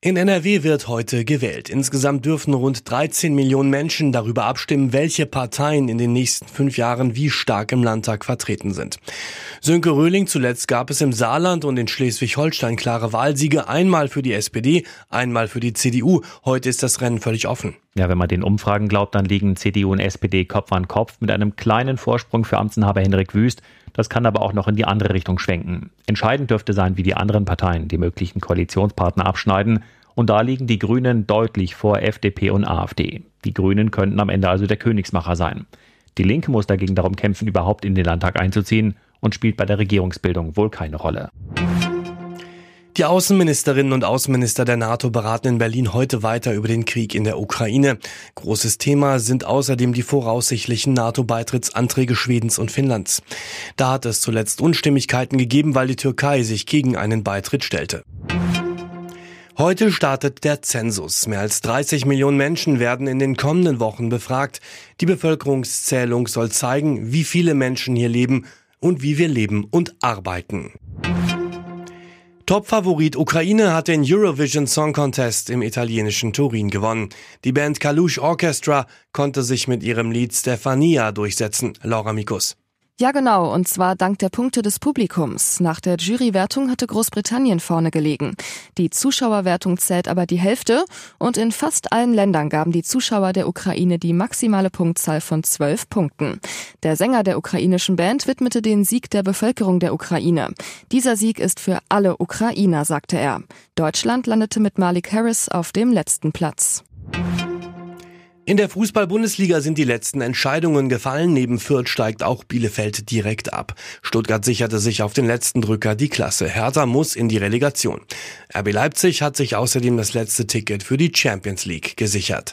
In NRW wird heute gewählt. Insgesamt dürfen rund 13 Millionen Menschen darüber abstimmen, welche Parteien in den nächsten fünf Jahren wie stark im Landtag vertreten sind. Sönke Röhling zuletzt gab es im Saarland und in Schleswig-Holstein klare Wahlsiege, einmal für die SPD, einmal für die CDU. Heute ist das Rennen völlig offen. Ja, wenn man den Umfragen glaubt, dann liegen CDU und SPD Kopf an Kopf mit einem kleinen Vorsprung für Amtsinhaber Henrik Wüst. Das kann aber auch noch in die andere Richtung schwenken. Entscheidend dürfte sein, wie die anderen Parteien die möglichen Koalitionspartner abschneiden. Und da liegen die Grünen deutlich vor FDP und AfD. Die Grünen könnten am Ende also der Königsmacher sein. Die Linke muss dagegen darum kämpfen, überhaupt in den Landtag einzuziehen und spielt bei der Regierungsbildung wohl keine Rolle. Die Außenministerinnen und Außenminister der NATO beraten in Berlin heute weiter über den Krieg in der Ukraine. Großes Thema sind außerdem die voraussichtlichen NATO-Beitrittsanträge Schwedens und Finnlands. Da hat es zuletzt Unstimmigkeiten gegeben, weil die Türkei sich gegen einen Beitritt stellte. Heute startet der Zensus. Mehr als 30 Millionen Menschen werden in den kommenden Wochen befragt. Die Bevölkerungszählung soll zeigen, wie viele Menschen hier leben und wie wir leben und arbeiten. Topfavorit Ukraine hat den Eurovision Song Contest im italienischen Turin gewonnen. Die Band Kalush Orchestra konnte sich mit ihrem Lied Stefania durchsetzen. Laura Mikus. Ja, genau, und zwar dank der Punkte des Publikums. Nach der Jurywertung hatte Großbritannien vorne gelegen. Die Zuschauerwertung zählt aber die Hälfte und in fast allen Ländern gaben die Zuschauer der Ukraine die maximale Punktzahl von zwölf Punkten. Der Sänger der ukrainischen Band widmete den Sieg der Bevölkerung der Ukraine. Dieser Sieg ist für alle Ukrainer, sagte er. Deutschland landete mit Malik Harris auf dem letzten Platz. In der Fußball-Bundesliga sind die letzten Entscheidungen gefallen. Neben Fürth steigt auch Bielefeld direkt ab. Stuttgart sicherte sich auf den letzten Drücker die Klasse. Hertha muss in die Relegation. RB Leipzig hat sich außerdem das letzte Ticket für die Champions League gesichert.